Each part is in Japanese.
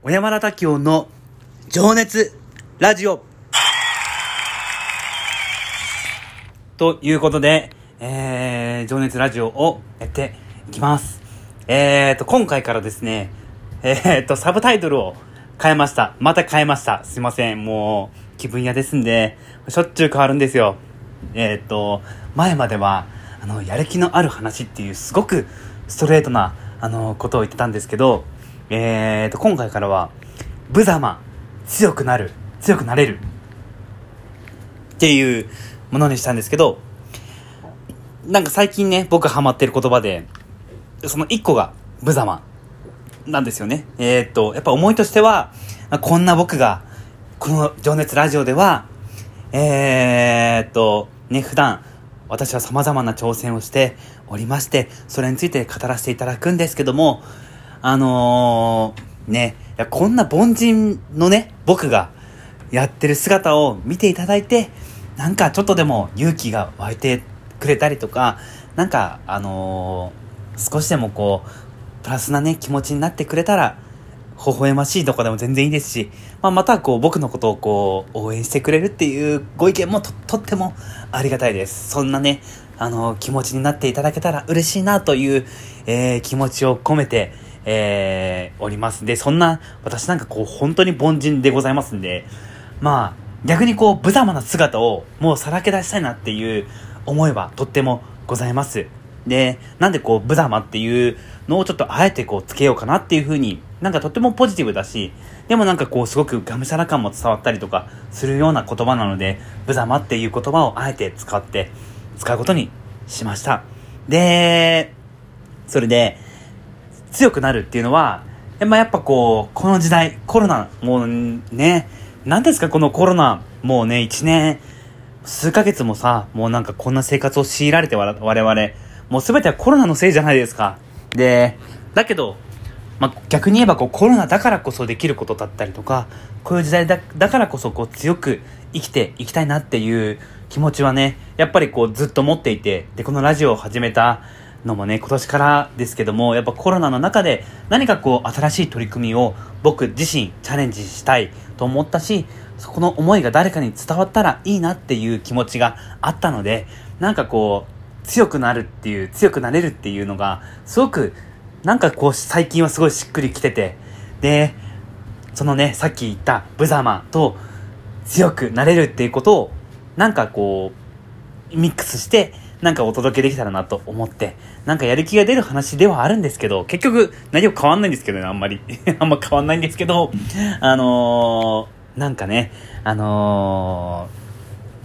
小山田滝音の情熱ラジオということで、えー、情熱ラジオをやっていきます。えーと、今回からですね、えーと、サブタイトルを変えました。また変えました。すいません。もう、気分屋ですんで、しょっちゅう変わるんですよ。えーと、前までは、あの、やる気のある話っていうすごくストレートな、あの、ことを言ってたんですけど、えーと、今回からは、無様、強くなる、強くなれる。っていうものにしたんですけど、なんか最近ね、僕ハマってる言葉で、その一個が、無様。なんですよね。えー、っと、やっぱ思いとしては、こんな僕が、この情熱ラジオでは、えー、っと、ね、普段、私は様々な挑戦をしておりまして、それについて語らせていただくんですけども、あのー、ね、こんな凡人のね、僕がやってる姿を見ていただいて、なんかちょっとでも勇気が湧いてくれたりとか、なんか、あのー、少しでもこう、プラスなね、気持ちになってくれたら、微笑ましいとかでも全然いいですし、まあ、またこう僕のことをこう応援してくれるっていうご意見もととってもありがたいです。そんなね、あの気持ちになっていただけたら嬉しいなという、えー、気持ちを込めて、えー、おります。で、そんな私なんかこう本当に凡人でございますんで、まあ逆にこう無様な姿をもうさらけ出したいなっていう思いはとってもございます。で、なんでこう、無様っていうのをちょっとあえてこう、つけようかなっていう風に、なんかとってもポジティブだし、でもなんかこう、すごくがむしゃら感も伝わったりとかするような言葉なので、無様っていう言葉をあえて使って、使うことにしました。で、それで、強くなるっていうのは、まあ、やっぱこう、この時代、コロナ、もうね、何ですかこのコロナ、もうね、一年、数ヶ月もさ、もうなんかこんな生活を強いられて我々、もう全てはコロナのせいじゃないですか。で、だけど、まあ、逆に言えばこうコロナだからこそできることだったりとか、こういう時代だだからこそこう強く生きていきたいなっていう気持ちはね、やっぱりこうずっと持っていて、で、このラジオを始めたのもね、今年からですけども、やっぱコロナの中で何かこう新しい取り組みを僕自身チャレンジしたいと思ったし、そこの思いが誰かに伝わったらいいなっていう気持ちがあったので、なんかこう、強くなるっていう、強くなれるっていうのが、すごく、なんかこう、最近はすごいしっくりきてて、で、そのね、さっき言った無様と強くなれるっていうことを、なんかこう、ミックスして、なんかお届けできたらなと思って、なんかやる気が出る話ではあるんですけど、結局何も変わんないんですけどね、あんまり。あんま変わんないんですけど、あのー、なんかね、あの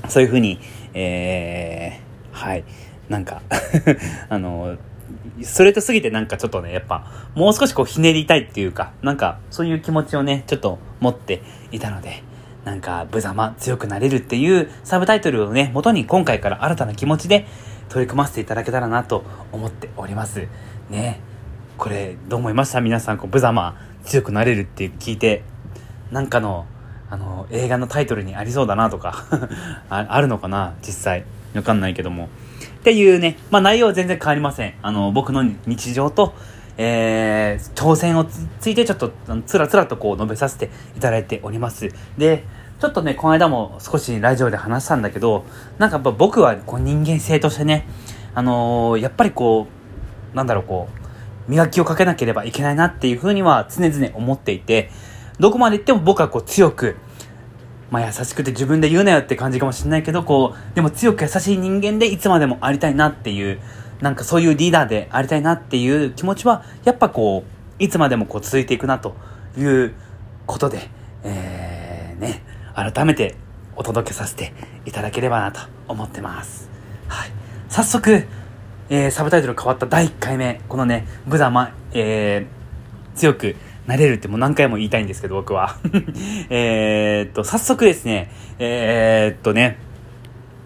ー、そういうふうに、えー、はい。なんか あの、ストレートすぎてなんかちょっとね、やっぱ、もう少しこうひねりたいっていうか、なんか、そういう気持ちをね、ちょっと持っていたので、なんか、無様、強くなれるっていうサブタイトルをね、元に今回から新たな気持ちで取り組ませていただけたらなと思っております。ね。これ、どう思いました？皆さん、こう、無様、強くなれるって聞いて、なんかの、あの、映画のタイトルにありそうだなとか あ、あるのかな？実際。わかんないけども。っていうね、まあ内容は全然変わりません。あの、僕の日常と、えー、挑戦をついてちょっとつらつらとこう述べさせていただいております。で、ちょっとね、この間も少しラジオで話したんだけど、なんかやっぱ僕はこう人間性としてね、あのー、やっぱりこう、なんだろうこう、磨きをかけなければいけないなっていうふうには常々思っていて、どこまで行っても僕はこう強く、まあ優しくて自分で言うなよって感じかもしれないけど、こう、でも強く優しい人間でいつまでもありたいなっていう、なんかそういうリーダーでありたいなっていう気持ちは、やっぱこう、いつまでもこう続いていくなということで、えー、ね、改めてお届けさせていただければなと思ってます。はい。早速、えー、サブタイトル変わった第1回目、このね、ブザマ、えー、強くなれるってもう何回も言いたいんですけど、僕は。えっと、早速ですね、えー、っとね、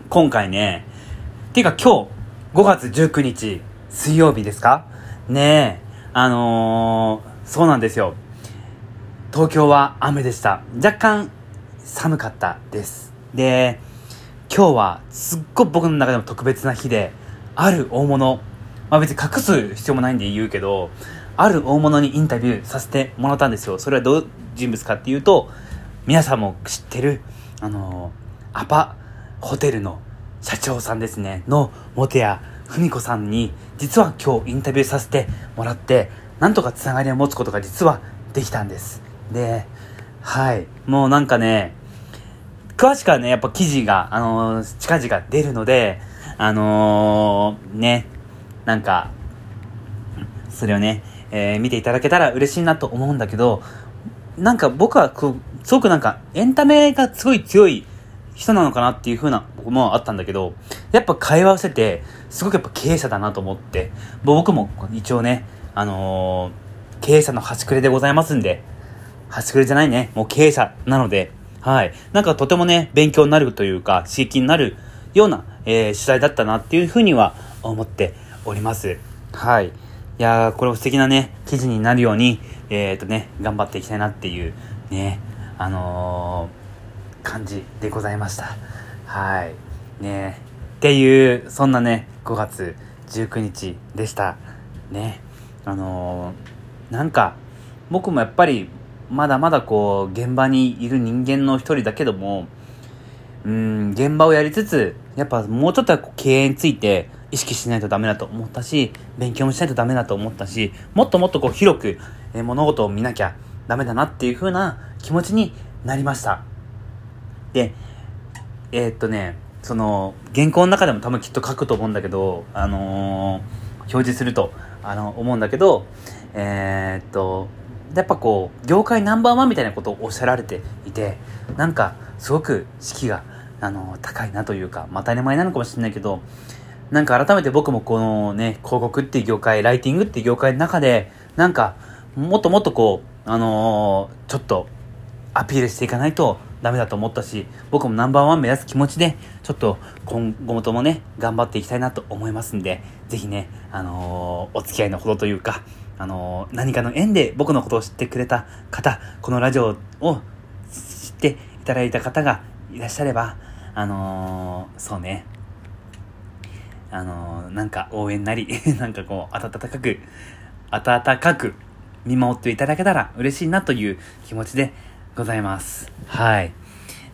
今回ね、ていうか今日、5月19日、水曜日ですか？ねえ、あのー、そうなんですよ。東京は雨でした。若干寒かったです。で、今日はすっごい僕の中でも特別な日で、ある大物、まあ別に隠す必要もないんで言うけど、ある大物にインタビューさせてもらったんですよ。それはどういう人物かっていうと、皆さんも知ってる、あのアパホテルの社長さんですね、の本谷文子さんに、実は今日インタビューさせてもらって、なんとかつながりを持つことが実はできたんです。で、はい。もうなんかね、詳しくはね、やっぱ記事が、あのー、近々出るので、あのー、ね、なんか、それをね、えー、見ていただけたら嬉しいなと思うんだけど、なんか僕はすごくなんかエンタメがすごい強い人なのかなっていう風な思いはあったんだけど、やっぱ会話をしてて、すごくやっぱ経営者だなと思って、僕も一応ね、あのー、経営者の端くれでございますんで、端くれじゃないね、もう経営者なので、はい。なんかとてもね、勉強になるというか、刺激になるような、えー、取材だったなっていうふうには思っております。はい。いやー、これも素敵なね、記事になるように、えっ、ー、とね、頑張っていきたいなっていう、ね、あのー、感じでございました。はい。ねっていう、そんなね、5月19日でした。ね。あのー、なんか、僕もやっぱりまだまだこう、現場にいる人間の一人だけども、うん、現場をやりつつ、やっぱもうちょっと経営について意識しないとダメだと思ったし、勉強もしないとダメだと思ったし、もっともっとこう広く、え物事を見なきゃダメだなっていう風な気持ちになりました。で、えー、っとね、その、原稿の中でも多分きっと書くと思うんだけど、あのー、表示すると、あの、思うんだけど、えー、っと、やっぱこう業界ナンバーワンみたいなことをおっしゃられていてなんかすごく士気があの高いなというかまた当たり前なのかもしれないけどなんか改めて僕もこのね広告っていう業界ライティングっていう業界の中でなんかもっともっとこうあのー、ちょっとアピールしていかないとダメだと思ったし僕もナンバーワン目指す気持ちでちょっと今後ともね頑張っていきたいなと思いますんでぜひねあのー、お付き合いのほどというかあの、何かの縁で僕のことを知ってくれた方、このラジオを知っていただいた方がいらっしゃれば、あのー、そうね、あのー、なんか応援なり、なんかこう、温かく、温かく見守っていただけたら嬉しいなという気持ちでございます。はい。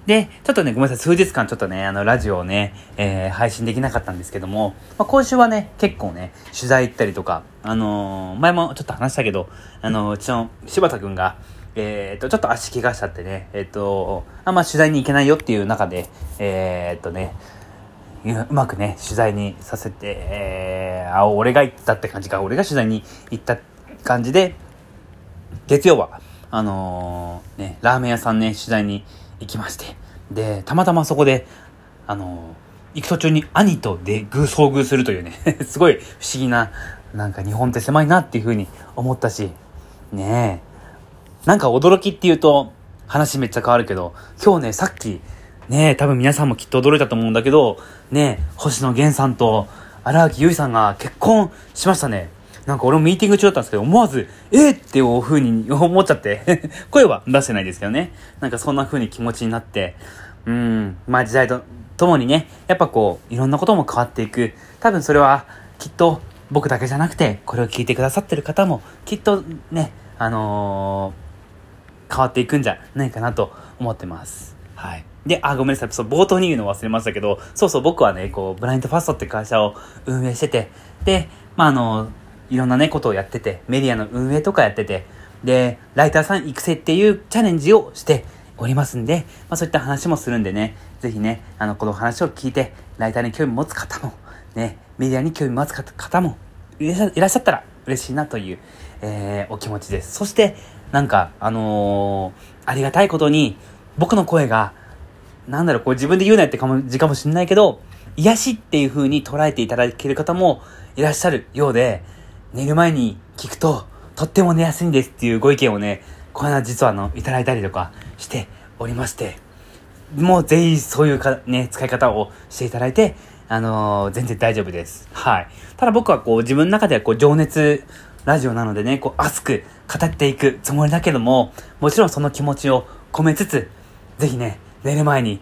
で、ちょっとね、ごめんなさい、数日間ちょっとね、あの、ラジオをね、えー、配信できなかったんですけども、まあ、今週はね、結構ね、取材行ったりとか、あのー、前もちょっと話したけど、あのー、うちの柴田くんが、えっ、と、ちょっと足怪我しちゃってね、えっ、と、あんま取材に行けないよっていう中で、えっとね、うまくね、取材にさせて、えー、あ、俺が行ったって感じか、俺が取材に行った感じで、月曜は、あのね、ラーメン屋さんね、取材に行きまして。で、たまたまそこで、あの、行く途中に兄とで遭遇するというね すごい不思議な、なんか日本って狭いなっていうふうに思ったし、ねえ。なんか驚きっていうと、話めっちゃ変わるけど、今日ね、さっき、ねえ、多分皆さんもきっと驚いたと思うんだけど、ねえ、星野源さんと荒木結衣さんが結婚しましたね。なんか俺もミーティング中だったんですけど、思わず、えー、っていう風に 思っちゃって声は出してないですけどね。なんかそんな風に気持ちになって、うん、まあ時代とともにね、やっぱこう、いろんなことも変わっていく。多分それは、きっと僕だけじゃなくて、これを聞いてくださってる方も、きっとね、あのー、変わっていくんじゃないかなと思ってます。はい。で、あ、ごめんなさい。そう、冒頭に言うの忘れましたけど、そうそう、僕はね、こう、ブラインドファストって会社を運営してて、で、まあ、あのいろんなね、ことをやってて、メディアの運営とかやってて、で、ライターさん育成っていうチャレンジをしておりますんで、まあそういった話もするんでね、ぜひね、あの、この話を聞いて、ライターに興味持つ方も、ね、メディアに興味持つ方もいらっしゃったら嬉しいなという、えー、お気持ちです。そして、なんか、あのー、ありがたいことに、僕の声が、なんだろう、こう自分で言うなって感じかもしれないけど、癒しっていう風に捉えていただける方もいらっしゃるようで、寝る前に聞くと、とっても寝やすいんですっていうご意見をね、この間実はあの、いただいたりとかしておりまして、もうぜひそういうか、ね、使い方をしていただいて、あのー、全然大丈夫です。はい。ただ僕はこう、自分の中ではこう、情熱ラジオなのでね、こう、熱く語っていくつもりだけども、もちろんその気持ちを込めつつ、ぜひね、寝る前に、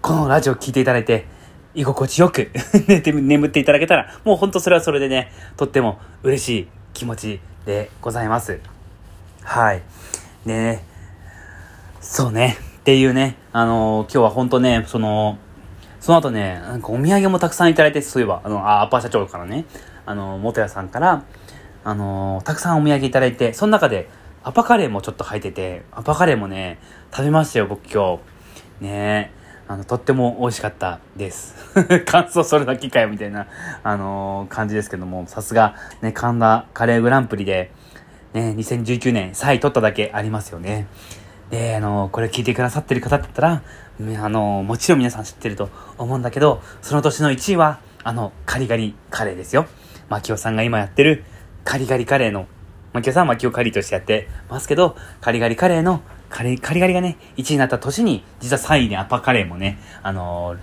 このラジオを聴いていただいて、居心地よく 寝て、眠っていただけたら、もうほんとそれはそれでね、とっても嬉しい気持ちでございます。はい。ね、そうね、っていうね、あのー、今日は本当ね、その、その後ね、なんかお土産もたくさんいただいて、そういえば、あの、あ、アッパー社長からね、あの、元屋さんから、あのー、たくさんお土産いただいて、その中で、アパカレーもちょっと入ってて、アパカレーもね、食べましたよ、僕今日。ねえあの、とっても美味しかったです。感想それだけかよ、みたいな、あのー、感じですけども、さすが、ね、神田カレーグランプリで、ね、2019年3位取っただけありますよね。で、あの、これ聞いてくださってる方だったら、あの、もちろん皆さん知ってると思うんだけど、その年の1位は、あの、カリガリカレーですよ。マキオさんが今やってるカリガリカレーの、マキオさんはマキオカリーとしてやってますけど、カリガリカレーのカレーカリカリがね、1位になった年に、実は3位にアパカレーもね、あの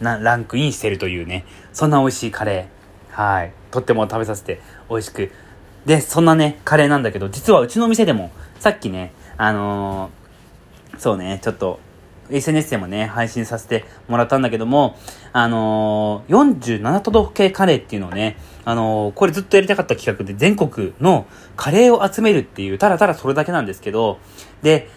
な、ランクインしてるというね、そんな美味しいカレー。はい。とっても食べさせて美味しく。で、そんなね、カレーなんだけど、実はうちの店でも、さっきね、あのー、そうね、ちょっと、SNS でもね、配信させてもらったんだけども、あのー、47都道府県カレーっていうのをね、あのー、これずっとやりたかった企画で全国のカレーを集めるっていう、ただただそれだけなんですけど、で、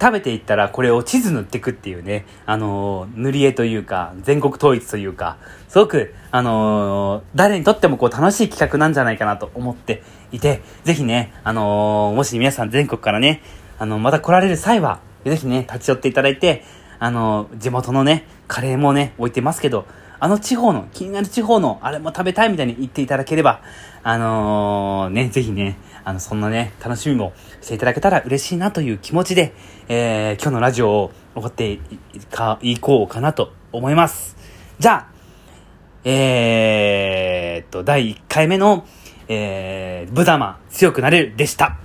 食べていったらこれを地図塗っていくっていうね、あのー、塗り絵というか、全国統一というか、すごく、あのー、誰にとってもこう楽しい企画なんじゃないかなと思っていて、ぜひね、あのー、もし皆さん全国からね、あの、また来られる際は、ぜひね、立ち寄っていただいて、あの、地元のね、カレーもね、置いてますけど、あの地方の、気になる地方の、あれも食べたいみたいに言っていただければ、あのー、ね、ぜひね、あの、そんなね、楽しみもしていただけたら嬉しいなという気持ちで、えー、今日のラジオを終わってい、こうかなと思います。じゃあ、えー、っと、第1回目の、えー、ブザマ強くなれるでした。